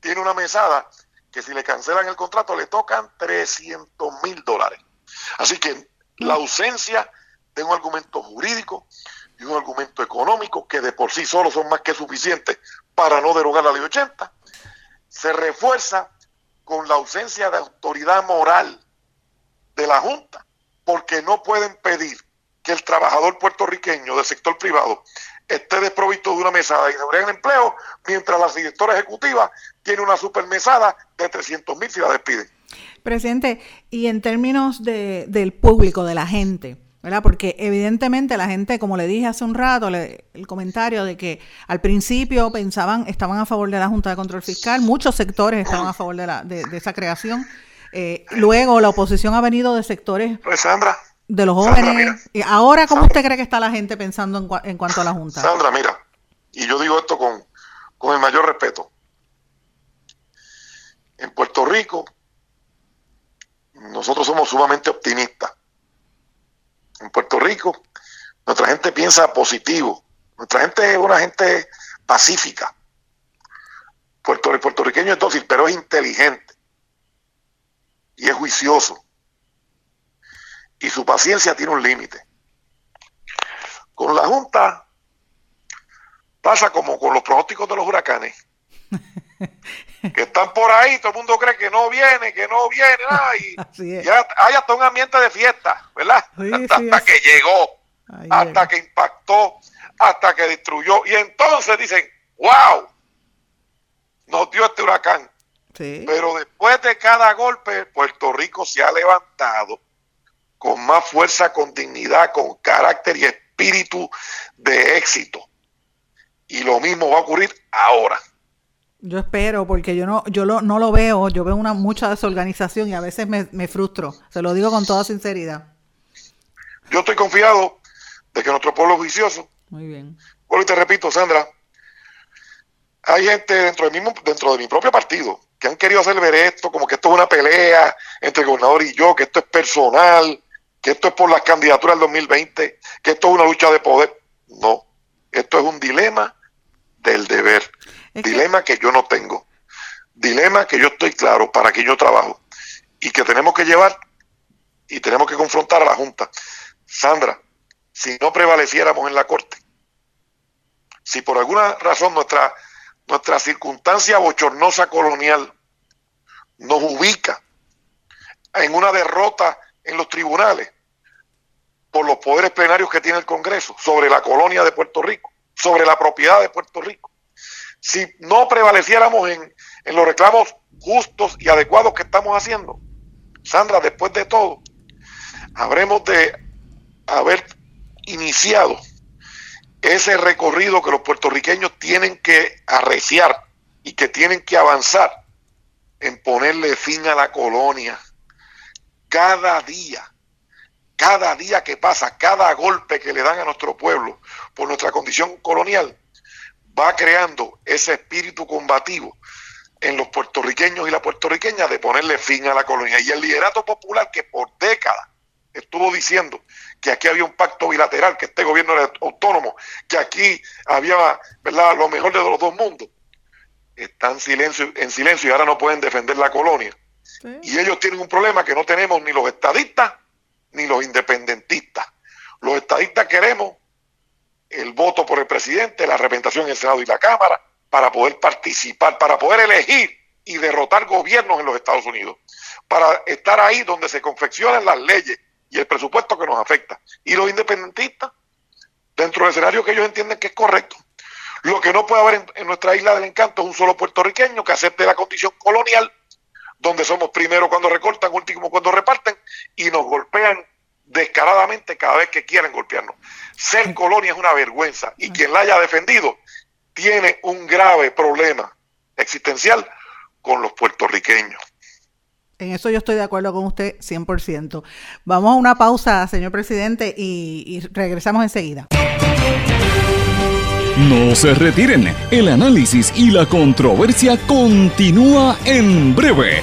tiene una mesada que si le cancelan el contrato le tocan 300 mil dólares. Así que la ausencia de un argumento jurídico y un argumento económico que de por sí solo son más que suficientes para no derogar la ley 80, se refuerza con la ausencia de autoridad moral de la Junta, porque no pueden pedir que el trabajador puertorriqueño del sector privado esté desprovisto de una mesada y en empleo, mientras la directora ejecutiva tiene una super mesada de 300 mil si la despiden. Presidente, y en términos de, del público, de la gente, ¿verdad? Porque evidentemente la gente, como le dije hace un rato, el comentario de que al principio pensaban, estaban a favor de la Junta de Control Fiscal, muchos sectores estaban a favor de, la, de, esa creación. Eh, luego la oposición ha venido de sectores pues Sandra, de los jóvenes. y ahora, ¿cómo usted cree que está la gente pensando en, en, cuanto a la Junta? Sandra, mira, y yo digo esto con, con el mayor respeto. En Puerto Rico, nosotros somos sumamente optimistas. En Puerto Rico, nuestra gente piensa positivo. Nuestra gente es una gente pacífica. Puerto, el puertorriqueño es dócil, pero es inteligente. Y es juicioso. Y su paciencia tiene un límite. Con la Junta pasa como con los pronósticos de los huracanes (laughs) (laughs) que están por ahí, todo el mundo cree que no viene, que no viene, y (laughs) ya hay hasta un ambiente de fiesta, ¿verdad? hasta, que llegó, hasta que impactó, hasta que destruyó, y entonces dicen, wow, nos dio este huracán. Pero después de cada golpe, Puerto Rico se ha levantado con más fuerza, con dignidad, con carácter y espíritu de éxito. Y lo mismo va a ocurrir ahora. Yo espero, porque yo no, yo lo, no lo veo, yo veo una mucha desorganización y a veces me, me frustro. Se lo digo con toda sinceridad. Yo estoy confiado de que nuestro pueblo es vicioso. Muy bien. Bueno, y te repito, Sandra, hay gente dentro de, mi, dentro de mi propio partido que han querido hacer ver esto como que esto es una pelea entre el gobernador y yo, que esto es personal, que esto es por las candidaturas del 2020, que esto es una lucha de poder. No, esto es un dilema del deber. Dilema que... yo no tengo. Dilema que yo estoy claro para que yo trabajo. Y que tenemos que llevar y tenemos que confrontar a la Junta. Sandra, si no prevaleciéramos en la Corte, si por alguna razón nuestra, nuestra circunstancia bochornosa colonial nos ubica en una derrota en los tribunales por los poderes plenarios que tiene el Congreso sobre la colonia de Puerto Rico, sobre la propiedad de Puerto Rico, si no prevaleciéramos en, en los reclamos justos y adecuados que estamos haciendo, Sandra, después de todo, habremos de haber iniciado ese recorrido que los puertorriqueños tienen que arreciar y que tienen que avanzar en ponerle fin a la colonia. Cada día, cada día que pasa, cada golpe que le dan a nuestro pueblo por nuestra condición colonial, va creando ese espíritu combativo en los puertorriqueños y la puertorriqueña de ponerle fin a la colonia. Y el liderato popular que por décadas estuvo diciendo que aquí había un pacto bilateral, que este gobierno era autónomo, que aquí había ¿verdad? lo mejor de los dos mundos, están en silencio, en silencio y ahora no pueden defender la colonia. Y ellos tienen un problema que no tenemos ni los estadistas ni los independentistas. Los estadistas queremos el voto por el presidente, la representación en el Senado y la Cámara, para poder participar, para poder elegir y derrotar gobiernos en los Estados Unidos, para estar ahí donde se confeccionan las leyes y el presupuesto que nos afecta. Y los independentistas, dentro del escenario que ellos entienden que es correcto. Lo que no puede haber en, en nuestra isla del encanto es un solo puertorriqueño que acepte la condición colonial, donde somos primero cuando recortan, último cuando reparten, y nos golpean descaradamente cada vez que quieren golpearnos. Ser colonia es una vergüenza y quien la haya defendido tiene un grave problema existencial con los puertorriqueños. En eso yo estoy de acuerdo con usted 100%. Vamos a una pausa, señor presidente, y, y regresamos enseguida. No se retiren, el análisis y la controversia continúa en breve,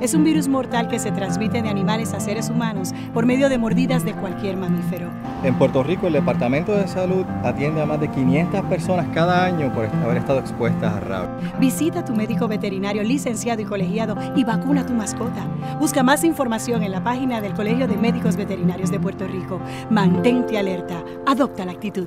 Es un virus mortal que se transmite de animales a seres humanos por medio de mordidas de cualquier mamífero. En Puerto Rico, el Departamento de Salud atiende a más de 500 personas cada año por haber estado expuestas a rabia. Visita a tu médico veterinario licenciado y colegiado y vacuna a tu mascota. Busca más información en la página del Colegio de Médicos Veterinarios de Puerto Rico. Mantente alerta. Adopta la actitud.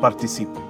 Participe.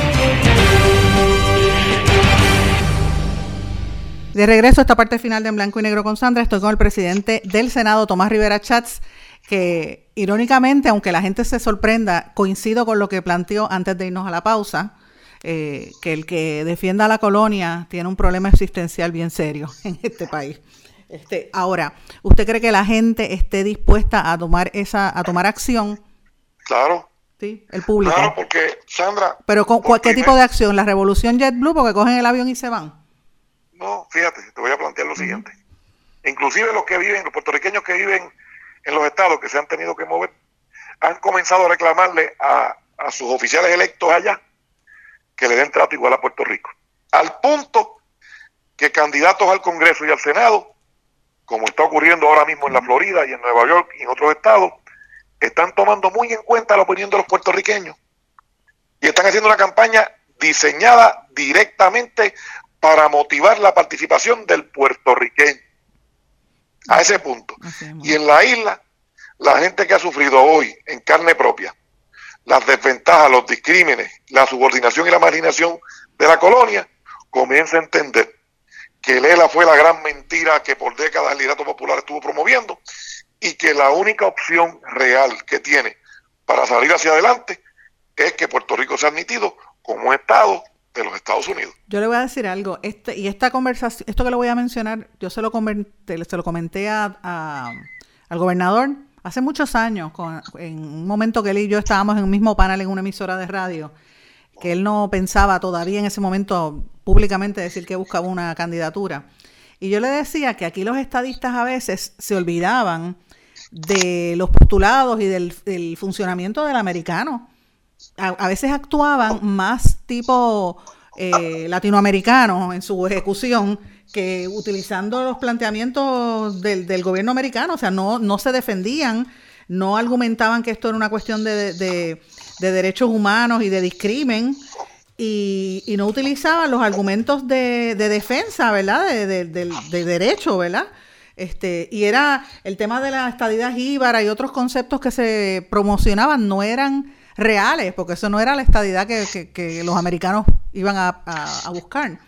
De regreso a esta parte final de En Blanco y Negro con Sandra, estoy con el presidente del Senado, Tomás Rivera Chats, que irónicamente, aunque la gente se sorprenda, coincido con lo que planteó antes de irnos a la pausa. eh, que el que defienda la colonia tiene un problema existencial bien serio (laughs) en este país. Este, ahora, ¿usted cree que la gente esté dispuesta a tomar esa, a tomar acción? Claro. Sí, el público. Claro, porque, Sandra. Pero con qué tipo de acción? ¿La revolución JetBlue porque cogen el avión y se van? No, fíjate, te voy a plantear lo siguiente. Inclusive los que viven, los puertorriqueños que viven en los estados que se han tenido que mover, han comenzado a reclamarle a, a sus oficiales electos allá que le den trato igual a Puerto Rico. Al punto que candidatos al Congreso y al Senado, como está ocurriendo ahora mismo en la Florida y en Nueva York y en otros estados, están tomando muy en cuenta la opinión de los puertorriqueños y están haciendo una campaña diseñada directamente para motivar la participación del puertorriqueño. A ese punto. Y en la isla, la gente que ha sufrido hoy en carne propia las desventajas, los discrímenes, la subordinación y la marginación de la colonia, comienza a entender que Lela fue la gran mentira que por décadas el liderato popular estuvo promoviendo y que la única opción real que tiene para salir hacia adelante es que Puerto Rico sea admitido como Estado de los Estados Unidos. Yo le voy a decir algo, este, y esta conversación, esto que le voy a mencionar, yo se lo comenté, se lo comenté a, al gobernador hace muchos años, en un momento que él y yo estábamos en un mismo panel en una emisora de radio, que él no pensaba todavía en ese momento públicamente decir que buscaba una candidatura. Y yo le decía que aquí los estadistas a veces se olvidaban de los postulados y del funcionamiento del americano. A, a, veces actuaban más tipo eh, latinoamericano en su ejecución que utilizando los planteamientos del, del, gobierno americano, o sea, no, no se defendían, no argumentaban que esto era una cuestión de, de, de derechos humanos y de discrimen, y, y, no utilizaban los argumentos de, defensa, ¿verdad? De, de, derecho, ¿verdad? Este, y era el tema de la estadidad jíbara y otros conceptos que se promocionaban, no eran reales, porque eso no era la estadidad que, que, que los americanos iban a, a, a buscar.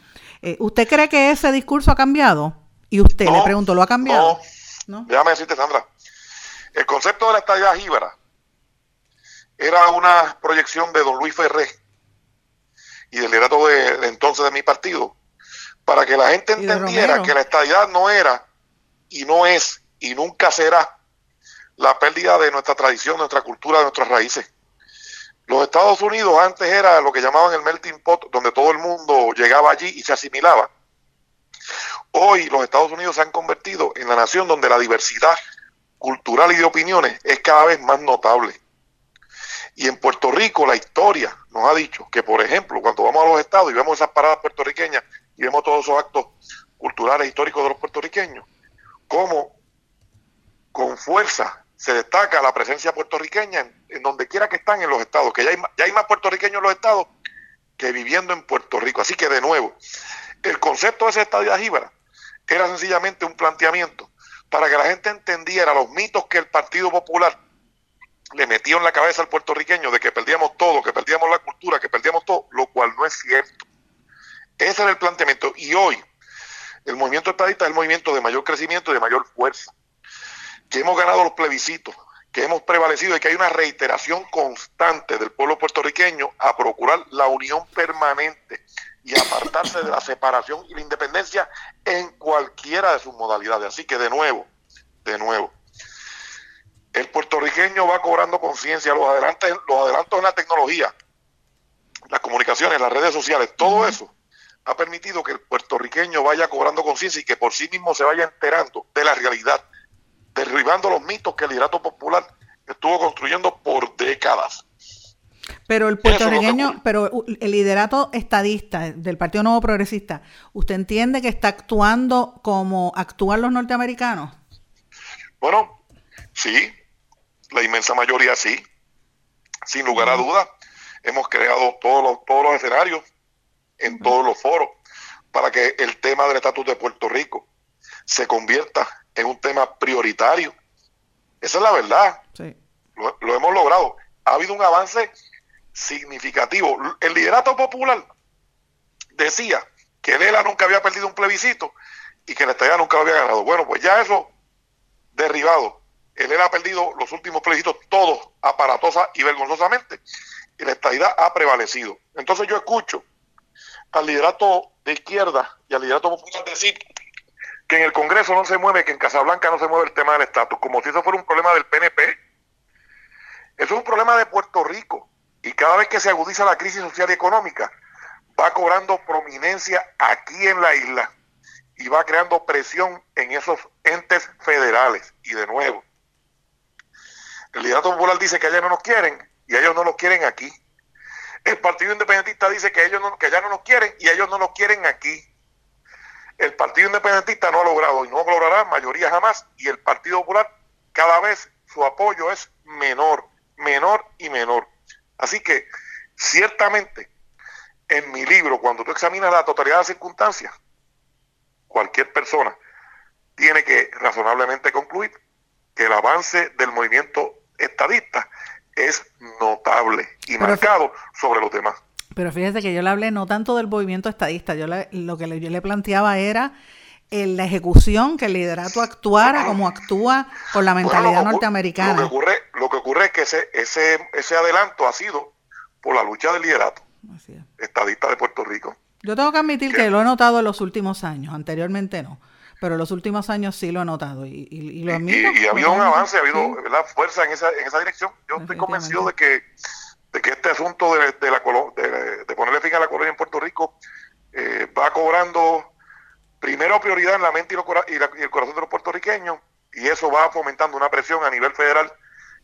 Eh, ¿Usted cree que ese discurso ha cambiado? Y usted, no, le pregunto, ¿lo ha cambiado? No, ¿No? Déjame decirte, Sandra. El concepto de la estadidad jíbara era una proyección de don Luis Ferré y del liderato de, de, entonces de mi partido, para que la gente entendiera que la estadidad no era y no es y nunca será la pérdida de nuestra tradición, nuestra cultura, de nuestras raíces. Los Estados Unidos antes era lo que llamaban el melting pot, donde todo el mundo llegaba allí y se asimilaba. Hoy los Estados Unidos se han convertido en la nación donde la diversidad cultural y de opiniones es cada vez más notable. Y en Puerto Rico la historia nos ha dicho que, por ejemplo, cuando vamos a los estados y vemos esas paradas puertorriqueñas y vemos todos esos actos culturales históricos de los puertorriqueños, cómo con fuerza se destaca la presencia puertorriqueña en, donde quiera que están en los estados, que ya hay, más puertorriqueños en los estados que viviendo en Puerto Rico. Así que de nuevo, el concepto de esa estadía jíbara era sencillamente un planteamiento para que la gente entendiera los mitos que el Partido Popular le metió en la cabeza al puertorriqueño de que perdíamos todo, que perdíamos la cultura, que perdíamos todo, lo cual no es cierto. Ese era el planteamiento. Y hoy, el movimiento estadista es el movimiento de mayor crecimiento y de mayor fuerza. Que hemos ganado los plebiscitos, que hemos prevalecido y que hay una reiteración constante del pueblo puertorriqueño a procurar la unión permanente y apartarse de la separación y la independencia en cualquiera de sus modalidades. Así que de nuevo, de nuevo, el puertorriqueño va cobrando conciencia, los adelantos, los adelantos en la tecnología, las comunicaciones, las redes sociales, todo eso ha permitido que el puertorriqueño vaya cobrando conciencia y que por sí mismo se vaya enterando de la realidad, derribando los mitos que el liderato popular estuvo construyendo por décadas. Pero el puertorriqueño, pero el liderato estadista del Partido Nuevo Progresista, ¿usted entiende que está actuando como actúan los norteamericanos? Bueno, sí, la inmensa mayoría sí, sin lugar a dudas. Hemos creado todos los, todos los escenarios en todos los foros para que el tema del estatus de Puerto Rico se convierta en un tema prioritario. Esa es la verdad. Sí. Lo, lo, hemos logrado. Ha habido un avance significativo. El liderato popular decía que Lela nunca había perdido un plebiscito y que la estadía nunca lo había ganado. Bueno, pues ya eso derribado. Él ha perdido los últimos plebiscitos todos aparatosa y vergonzosamente. y la estadidad ha prevalecido. Entonces yo escucho al liderato de izquierda y al liderato popular decir que en el Congreso no se mueve, que en Casablanca no se mueve el tema del estatus, como si eso fuera un problema del PNP. Eso es un problema de Puerto Rico. Y cada vez que se agudiza la crisis social y económica, va cobrando prominencia aquí en la isla y va creando presión en esos entes federales. Y de nuevo, el liderato popular dice que allá no nos quieren y ellos no los quieren aquí. El Partido Independentista dice que ellos no, que allá no nos quieren y ellos no los quieren aquí. El Partido Independentista no ha logrado y no logrará mayoría jamás y el Partido Popular cada vez su apoyo es menor, menor y menor. Así que ciertamente en mi libro, cuando tú examinas la totalidad de las circunstancias, cualquier persona tiene que razonablemente concluir que el avance del movimiento estadista es notable y marcado sobre los demás. Pero fíjese que yo le hablé no tanto del movimiento estadista, yo lo que le, yo le planteaba era en la ejecución, que el liderato actuara como actúa con la mentalidad norteamericana. Lo que, ocurre, lo que ocurre es que ese, ese, ese adelanto ha sido por la lucha del liderato estadista de Puerto Rico. Yo tengo que admitir que lo he notado en los últimos años, anteriormente no pero los últimos años sí lo he notado y, y, lo admito. Y, ha habido un avance, ha habido fuerza en esa, en esa dirección. Yo estoy convencido de que, de que este asunto de, de la, de, de, ponerle fin a la colonia en Puerto Rico eh, va cobrando primero prioridad en la mente y, y, el corazón de los puertorriqueños y eso va fomentando una presión a nivel federal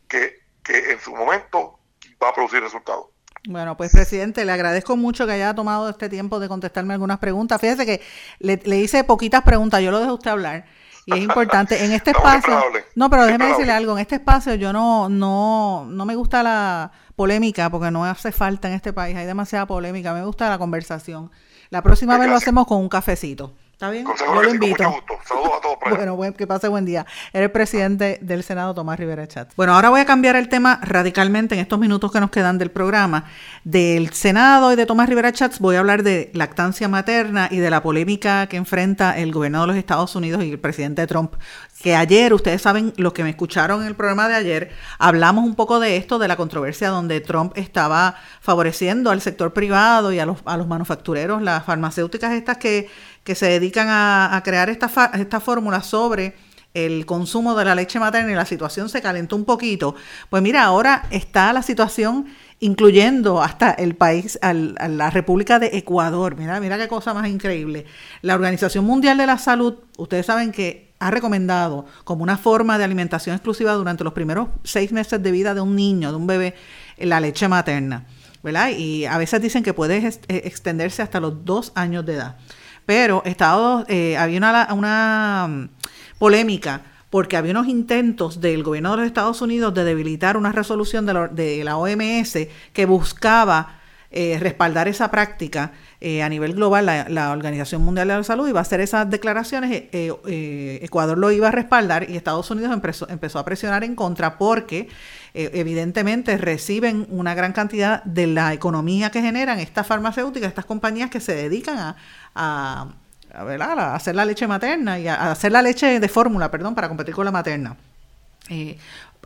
que, que en su momento va a producir resultados. Bueno, pues presidente, le agradezco mucho que haya tomado este tiempo de contestarme algunas preguntas. Fíjese que le, hice poquitas preguntas, yo lo dejo a usted hablar. Y es importante, en este (laughs) espacio, no, pero déjeme decirle algo, en este espacio yo no, no, no me gusta la polémica porque no hace falta en este país, hay demasiada polémica, me gusta la conversación. La próxima vez lo hacemos con un cafecito. ¿Está bien? Yo lo invito. Saludos a todos. (laughs) Bueno, que pase buen día. Eres presidente del Senado, Tomás Rivera Chat. Bueno, ahora voy a cambiar el tema radicalmente en estos minutos que nos quedan del programa. Del Senado y de Tomás Rivera Chats voy a hablar de lactancia materna y de la polémica que enfrenta el gobernador de los Estados Unidos y el presidente Trump que ayer, ustedes saben, los que me escucharon en el programa de ayer, hablamos un poco de esto, de la controversia donde Trump estaba favoreciendo al sector privado y a los, a los manufactureros, las farmacéuticas estas que, que se dedican a, crear esta, esta fórmula sobre el consumo de la leche materna y la situación se calentó un poquito. Pues mira, ahora está la situación incluyendo hasta el país, a la República de Ecuador. Mira, mira qué cosa más increíble. La Organización Mundial de la Salud, ustedes saben que ha recomendado como una forma de alimentación exclusiva durante los primeros seis meses de vida de un niño, de un bebé, la leche materna. ¿verdad? Y a veces dicen que puede eh, extenderse hasta los dos años de edad. Pero Estados, eh, había una, una mm, polémica porque había unos intentos del gobierno de los Estados Unidos de debilitar una resolución de la, de la OMS que buscaba eh, respaldar esa práctica eh, a nivel global, la, Organización Mundial de la Salud iba a hacer esas declaraciones, eh, eh, Ecuador lo iba a respaldar y Estados Unidos empezó, empezó a presionar en contra porque evidentemente reciben una gran cantidad de la economía que generan estas farmacéuticas, estas compañías que se dedican a, a, a, hacer la leche materna y a, hacer la leche de fórmula, perdón, para competir con la materna.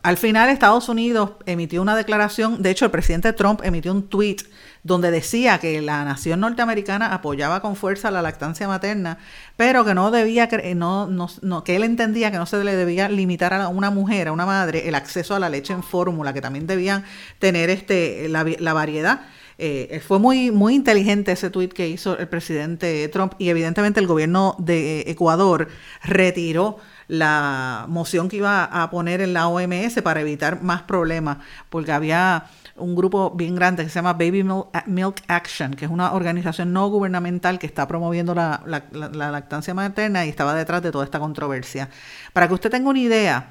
al final Estados Unidos emitió una declaración, de hecho el presidente Trump emitió un tweet donde decía que la nación norteamericana apoyaba con fuerza la lactancia materna, pero que no debía, no, no, que él entendía que no se le debía limitar a una mujer, a una madre, el acceso a la leche en fórmula, que también debían tener este la, la variedad. Eh, fue muy, muy inteligente ese tuit que hizo el presidente Trump y evidentemente el gobierno de Ecuador retiró la moción que iba a poner en la OMS para evitar más problemas, porque había un grupo bien grande que se llama Baby Milk Action, que es una organización no gubernamental que está promoviendo la, lactancia materna y estaba detrás de toda esta controversia. Para que usted tenga una idea,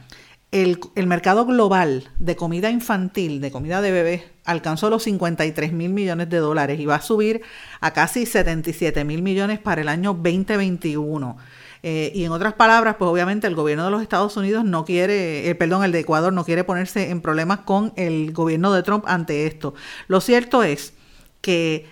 el, el, mercado global de comida infantil, de comida de bebé, alcanzó los 53 mil millones de dólares y va a subir a casi 77 mil millones para el año 2021. Eh, y en otras palabras, pues obviamente el gobierno de los Estados Unidos no quiere, eh, perdón, el de Ecuador no quiere ponerse en problemas con el gobierno de Trump ante esto. Lo cierto es que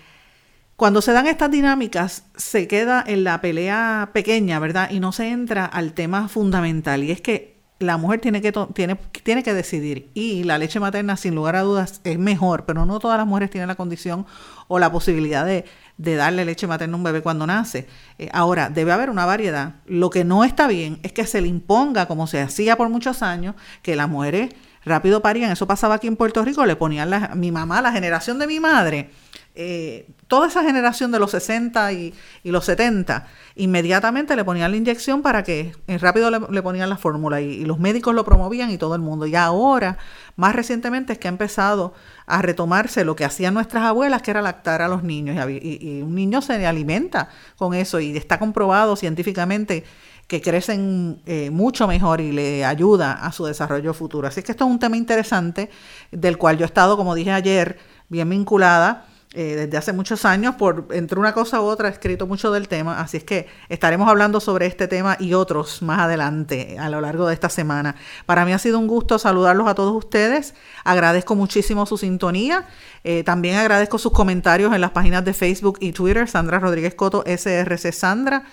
cuando se dan estas dinámicas, se queda en la pelea pequeña, ¿verdad? Y no se entra al tema fundamental. Y es que la mujer tiene que, tiene, tiene que decidir y la leche materna sin lugar a dudas es mejor, pero no todas las mujeres tienen la condición o la posibilidad de, darle leche materna a un bebé cuando nace. Eh, ahora, debe haber una variedad. Lo que no está bien es que se le imponga, como se hacía por muchos años, que las mujeres rápido parían. Eso pasaba aquí en Puerto Rico, le ponían la, mi mamá, la generación de mi madre, eh, toda esa generación de los 60 y, los 70, inmediatamente le ponían la inyección para que eh, rápido le, ponían la fórmula y, los médicos lo promovían y todo el mundo. Y ahora, más recientemente, es que ha empezado a retomarse lo que hacían nuestras abuelas, que era lactar a los niños. Y, un niño se alimenta con eso y está comprobado científicamente que crecen eh, mucho mejor y le ayuda a su desarrollo futuro. Así que esto es un tema interesante del cual yo he estado, como dije ayer, bien vinculada eh, desde hace muchos años, por entre una cosa u otra he escrito mucho del tema, así es que estaremos hablando sobre este tema y otros más adelante a lo largo de esta semana. Para mí ha sido un gusto saludarlos a todos ustedes, agradezco muchísimo su sintonía, eh, también agradezco sus comentarios en las páginas de Facebook y Twitter, Sandra Rodríguez Coto, SRC Sandra,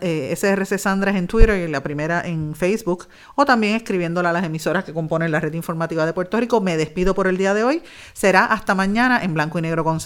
eh, SRC Sandra es en Twitter y la primera en Facebook, o también escribiéndola a las emisoras que componen la red informativa de Puerto Rico. Me despido por el día de hoy. Será hasta mañana en blanco y negro con